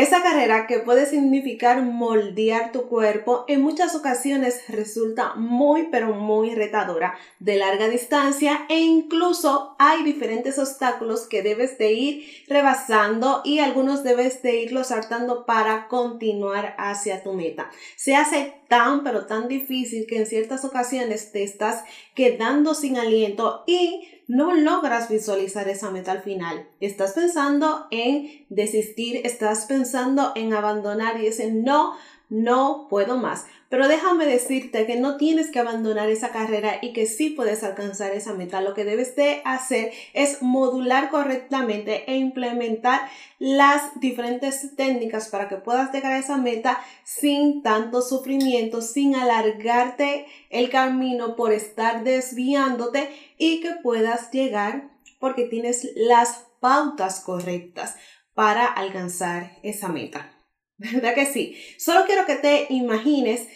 Esa carrera que puede significar moldear tu cuerpo en muchas ocasiones resulta muy pero muy retadora, de larga distancia e incluso hay diferentes obstáculos que debes de ir rebasando y algunos debes de irlos saltando para continuar hacia tu meta. Se hace tan pero tan difícil que en ciertas ocasiones te estás quedando sin aliento y no logras visualizar esa meta al final. Estás pensando en desistir, estás pensando en abandonar y dices, no, no puedo más. Pero déjame decirte que no tienes que abandonar esa carrera y que sí puedes alcanzar esa meta. Lo que debes de hacer es modular correctamente e implementar las diferentes técnicas para que puedas llegar a esa meta sin tanto sufrimiento, sin alargarte el camino por estar desviándote y que puedas llegar porque tienes las pautas correctas para alcanzar esa meta. ¿Verdad que sí? Solo quiero que te imagines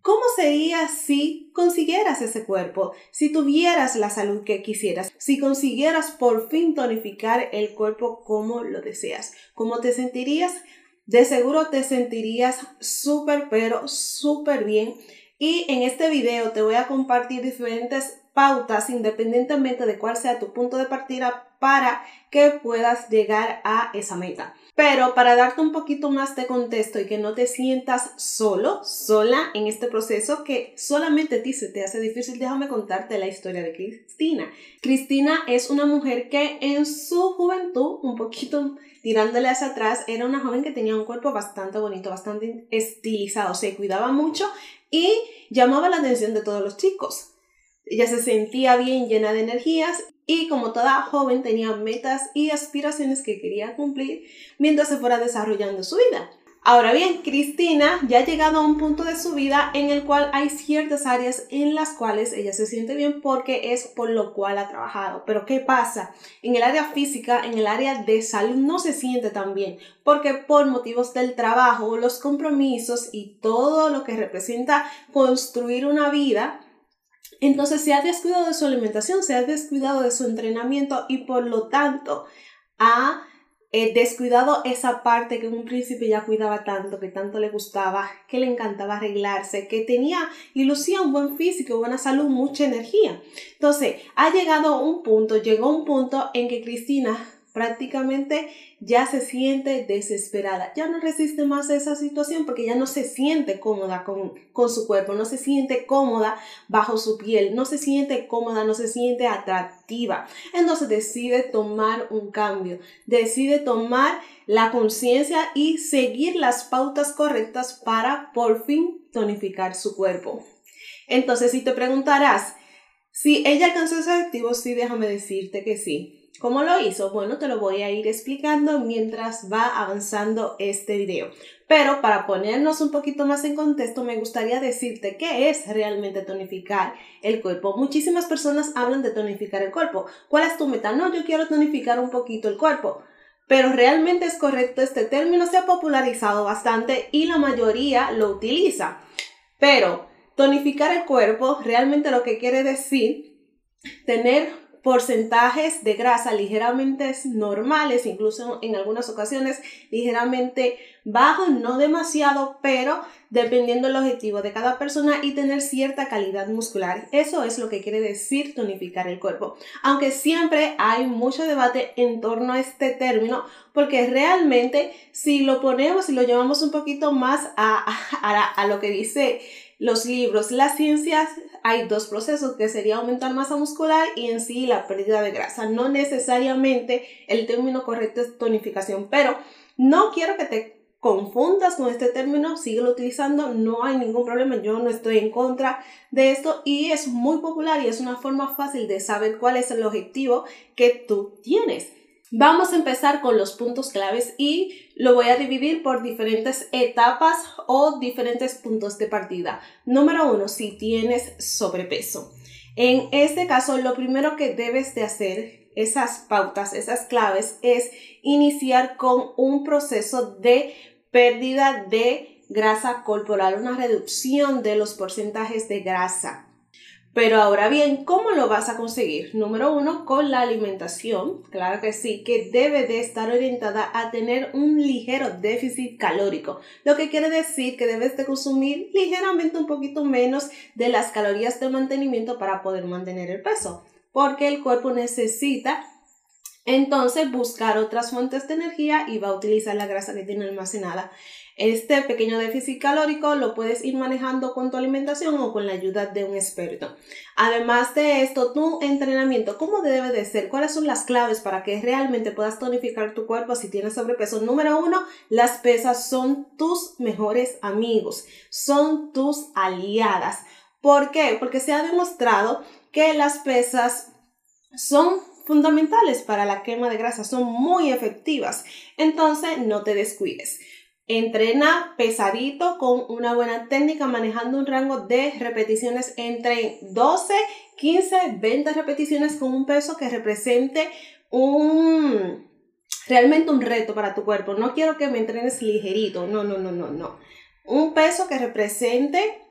cómo sería si consiguieras ese cuerpo, si tuvieras la salud que quisieras, si consiguieras por fin tonificar el cuerpo como lo deseas. ¿Cómo te sentirías? De seguro te sentirías súper, pero súper bien. Y en este video te voy a compartir diferentes pautas independientemente de cuál sea tu punto de partida para que puedas llegar a esa meta. Pero para darte un poquito más de contexto y que no te sientas solo, sola en este proceso que solamente a ti se te hace difícil, déjame contarte la historia de Cristina. Cristina es una mujer que en su juventud, un poquito tirándole hacia atrás, era una joven que tenía un cuerpo bastante bonito, bastante estilizado, se cuidaba mucho y llamaba la atención de todos los chicos. Ella se sentía bien llena de energías y como toda joven tenía metas y aspiraciones que quería cumplir mientras se fuera desarrollando su vida. Ahora bien, Cristina ya ha llegado a un punto de su vida en el cual hay ciertas áreas en las cuales ella se siente bien porque es por lo cual ha trabajado. Pero ¿qué pasa? En el área física, en el área de salud no se siente tan bien porque por motivos del trabajo, los compromisos y todo lo que representa construir una vida, entonces se ha descuidado de su alimentación, se ha descuidado de su entrenamiento y por lo tanto ha eh, descuidado esa parte que un príncipe ya cuidaba tanto, que tanto le gustaba, que le encantaba arreglarse, que tenía ilusión, buen físico, buena salud, mucha energía. Entonces ha llegado un punto, llegó un punto en que Cristina prácticamente ya se siente desesperada, ya no resiste más esa situación porque ya no se siente cómoda con, con, su cuerpo, no se siente cómoda bajo su piel, no se siente cómoda, no se siente atractiva. Entonces decide tomar un cambio, decide tomar la conciencia y seguir las pautas correctas para por fin tonificar su cuerpo. Entonces, si te preguntarás, si ella alcanzó ese objetivo, sí, déjame decirte que sí ¿Cómo lo hizo? Bueno, te lo voy a ir explicando mientras va avanzando este video. Pero para ponernos un poquito más en contexto, me gustaría decirte qué es realmente tonificar el cuerpo. Muchísimas personas hablan de tonificar el cuerpo. ¿Cuál es tu meta? No, yo quiero tonificar un poquito el cuerpo. Pero realmente es correcto, este término se ha popularizado bastante y la mayoría lo utiliza. Pero tonificar el cuerpo realmente lo que quiere decir tener porcentajes de grasa ligeramente normales, incluso en algunas ocasiones ligeramente bajos, no demasiado, pero dependiendo del objetivo de cada persona y tener cierta calidad muscular. Eso es lo que quiere decir tonificar el cuerpo. Aunque siempre hay mucho debate en torno a este término, porque realmente si lo ponemos y lo llevamos un poquito más a, a, a lo que dice los libros, las ciencias, hay dos procesos que sería aumentar masa muscular y en sí la pérdida de grasa. No necesariamente el término correcto es tonificación, pero no quiero que te confundas con este término, síguelo utilizando, no hay ningún problema, yo no estoy en contra de esto y es muy popular y es una forma fácil de saber cuál es el objetivo que tú tienes. Vamos a empezar con los puntos claves y lo voy a dividir por diferentes etapas o diferentes puntos de partida. Número uno, si tienes sobrepeso. En este caso, lo primero que debes de hacer, esas pautas, esas claves, es iniciar con un proceso de pérdida de grasa corporal, una reducción de los porcentajes de grasa. Pero ahora bien, ¿cómo lo vas a conseguir? Número uno, con la alimentación. Claro que sí, que debe de estar orientada a tener un ligero déficit calórico. Lo que quiere decir que debes de consumir ligeramente un poquito menos de las calorías de mantenimiento para poder mantener el peso. Porque el cuerpo necesita entonces buscar otras fuentes de energía y va a utilizar la grasa que tiene almacenada. Este pequeño déficit calórico lo puedes ir manejando con tu alimentación o con la ayuda de un experto. Además de esto, tu entrenamiento, ¿cómo debe de ser? ¿Cuáles son las claves para que realmente puedas tonificar tu cuerpo si tienes sobrepeso? Número uno, las pesas son tus mejores amigos, son tus aliadas. ¿Por qué? Porque se ha demostrado que las pesas son fundamentales para la quema de grasa, son muy efectivas. Entonces, no te descuides. Entrena pesadito con una buena técnica manejando un rango de repeticiones entre 12, 15, 20 repeticiones con un peso que represente un realmente un reto para tu cuerpo. No quiero que me entrenes ligerito, no, no, no, no, no. Un peso que represente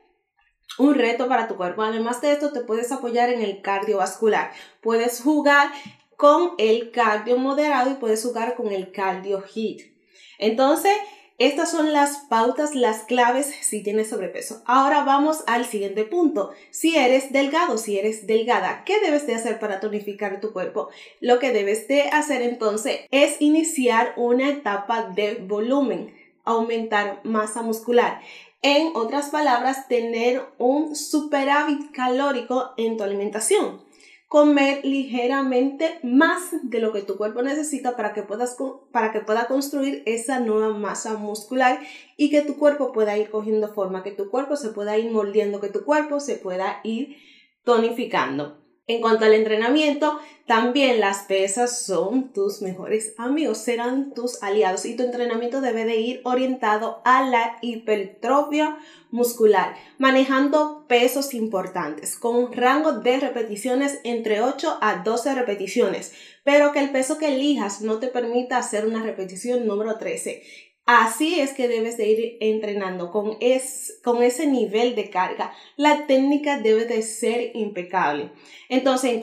un reto para tu cuerpo. Además de esto, te puedes apoyar en el cardiovascular. Puedes jugar con el cardio moderado y puedes jugar con el cardio hit. Entonces, estas son las pautas, las claves si tienes sobrepeso. Ahora vamos al siguiente punto. Si eres delgado, si eres delgada, ¿qué debes de hacer para tonificar tu cuerpo? Lo que debes de hacer entonces es iniciar una etapa de volumen, aumentar masa muscular. En otras palabras, tener un superávit calórico en tu alimentación. Comer ligeramente más de lo que tu cuerpo necesita para que, puedas, para que pueda construir esa nueva masa muscular y que tu cuerpo pueda ir cogiendo forma, que tu cuerpo se pueda ir moldeando, que tu cuerpo se pueda ir tonificando. En cuanto al entrenamiento, también las pesas son tus mejores amigos, serán tus aliados y tu entrenamiento debe de ir orientado a la hipertrofia muscular, manejando pesos importantes con un rango de repeticiones entre 8 a 12 repeticiones, pero que el peso que elijas no te permita hacer una repetición número 13 Así es que debes de ir entrenando con, con ese nivel de carga. La técnica debe de ser impecable. Entonces, en,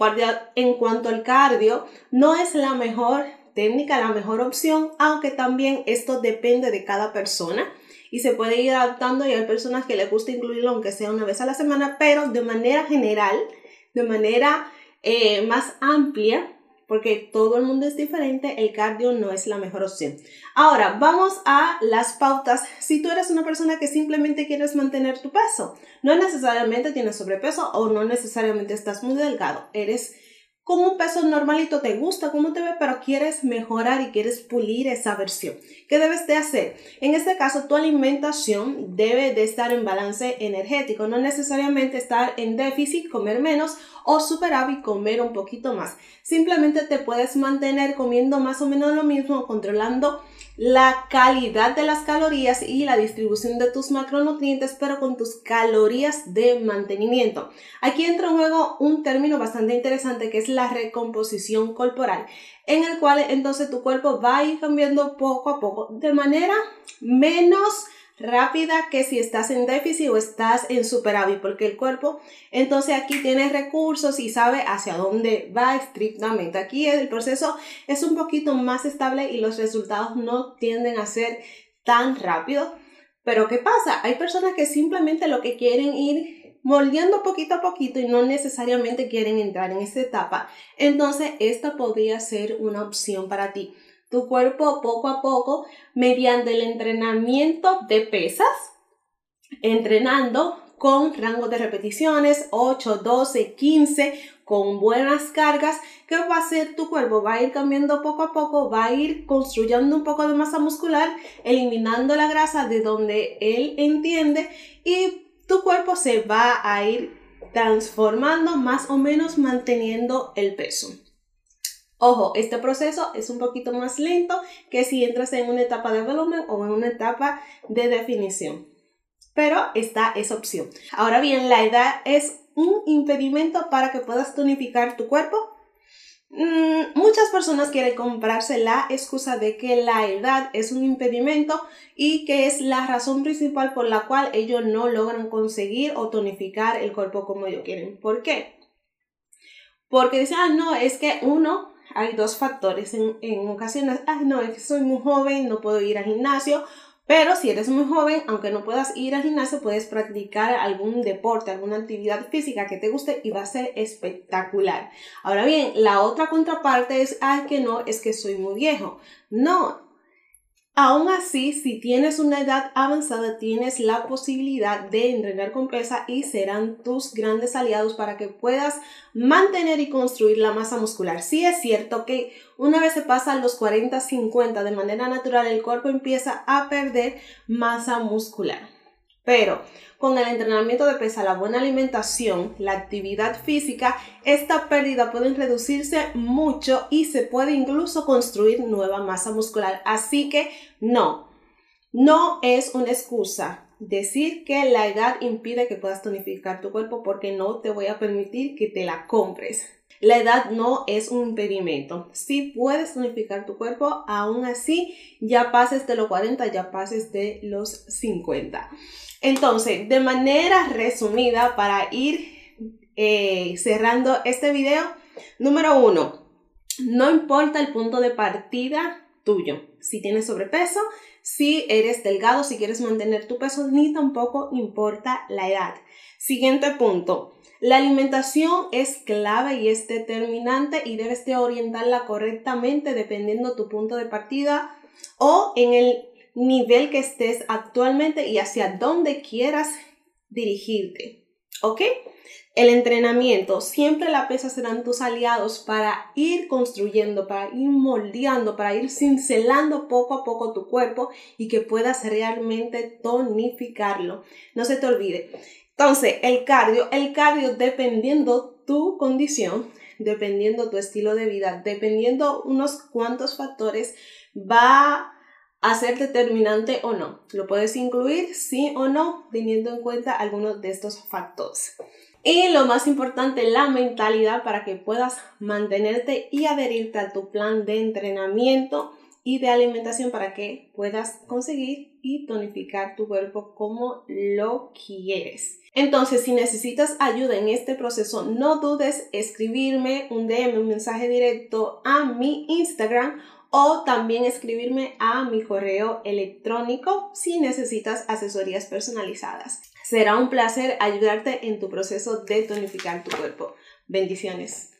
en cuanto al cardio, no es la mejor técnica, la mejor opción, aunque también esto depende de cada persona y se puede ir adaptando y hay personas que les gusta incluirlo aunque sea una vez a la semana, pero de manera general, de manera eh, más amplia, porque todo el mundo es diferente, el cardio no es la mejor opción. Ahora, vamos a las pautas. Si tú eres una persona que simplemente quieres mantener tu peso, no necesariamente tienes sobrepeso o no necesariamente estás muy delgado, eres con un peso normalito, te gusta cómo te ve, pero quieres mejorar y quieres pulir esa versión. ¿Qué debes de hacer? En este caso, tu alimentación debe de estar en balance energético, no necesariamente estar en déficit, comer menos o superávit, comer un poquito más. Simplemente te puedes mantener comiendo más o menos lo mismo, controlando la calidad de las calorías y la distribución de tus macronutrientes, pero con tus calorías de mantenimiento. Aquí entra en juego un término bastante interesante que es la recomposición corporal, en el cual entonces tu cuerpo va a ir cambiando poco a poco de manera menos rápida que si estás en déficit o estás en superávit, porque el cuerpo entonces aquí tiene recursos y sabe hacia dónde va estrictamente. Aquí el proceso es un poquito más estable y los resultados no tienden a ser tan rápidos. Pero ¿qué pasa? Hay personas que simplemente lo que quieren ir moldeando poquito a poquito y no necesariamente quieren entrar en esta etapa. Entonces, esta podría ser una opción para ti tu cuerpo poco a poco mediante el entrenamiento de pesas, entrenando con rango de repeticiones 8, 12, 15, con buenas cargas, ¿qué va a hacer tu cuerpo? Va a ir cambiando poco a poco, va a ir construyendo un poco de masa muscular, eliminando la grasa de donde él entiende y tu cuerpo se va a ir transformando más o menos manteniendo el peso. Ojo, este proceso es un poquito más lento que si entras en una etapa de volumen o en una etapa de definición. Pero esta es opción. Ahora bien, la edad es un impedimento para que puedas tonificar tu cuerpo. Mm, muchas personas quieren comprarse la excusa de que la edad es un impedimento y que es la razón principal por la cual ellos no logran conseguir o tonificar el cuerpo como ellos quieren. ¿Por qué? Porque dicen, ah, no, es que uno, hay dos factores en, en ocasiones, ah, no, es que soy muy joven, no puedo ir al gimnasio, pero si eres muy joven, aunque no puedas ir al gimnasio, puedes practicar algún deporte, alguna actividad física que te guste y va a ser espectacular. Ahora bien, la otra contraparte es, ay, que no, es que soy muy viejo. No, Aún así, si tienes una edad avanzada, tienes la posibilidad de entrenar con pesa y serán tus grandes aliados para que puedas mantener y construir la masa muscular. Sí es cierto que una vez se pasan los 40-50 de manera natural, el cuerpo empieza a perder masa muscular. Pero con el entrenamiento de pesa, la buena alimentación, la actividad física, esta pérdida puede reducirse mucho y se puede incluso construir nueva masa muscular. Así que no, no es una excusa decir que la edad impide que puedas tonificar tu cuerpo porque no te voy a permitir que te la compres. La edad no es un impedimento. Si puedes tonificar tu cuerpo, aún así ya pases de los 40, ya pases de los 50. Entonces, de manera resumida, para ir eh, cerrando este video, número uno, no importa el punto de partida tuyo, si tienes sobrepeso, si eres delgado, si quieres mantener tu peso, ni tampoco importa la edad. Siguiente punto. La alimentación es clave y es determinante y debes de orientarla correctamente dependiendo tu punto de partida o en el nivel que estés actualmente y hacia dónde quieras dirigirte. ¿Ok? El entrenamiento, siempre la pesa serán tus aliados para ir construyendo, para ir moldeando, para ir cincelando poco a poco tu cuerpo y que puedas realmente tonificarlo. No se te olvide. Entonces, el cardio, el cardio dependiendo tu condición, dependiendo tu estilo de vida, dependiendo unos cuantos factores, va a ser determinante o no. Lo puedes incluir sí o no, teniendo en cuenta algunos de estos factores. Y lo más importante, la mentalidad para que puedas mantenerte y adherirte a tu plan de entrenamiento y de alimentación para que puedas conseguir y tonificar tu cuerpo como lo quieres. Entonces, si necesitas ayuda en este proceso, no dudes escribirme un DM, un mensaje directo a mi Instagram o también escribirme a mi correo electrónico si necesitas asesorías personalizadas. Será un placer ayudarte en tu proceso de tonificar tu cuerpo. Bendiciones.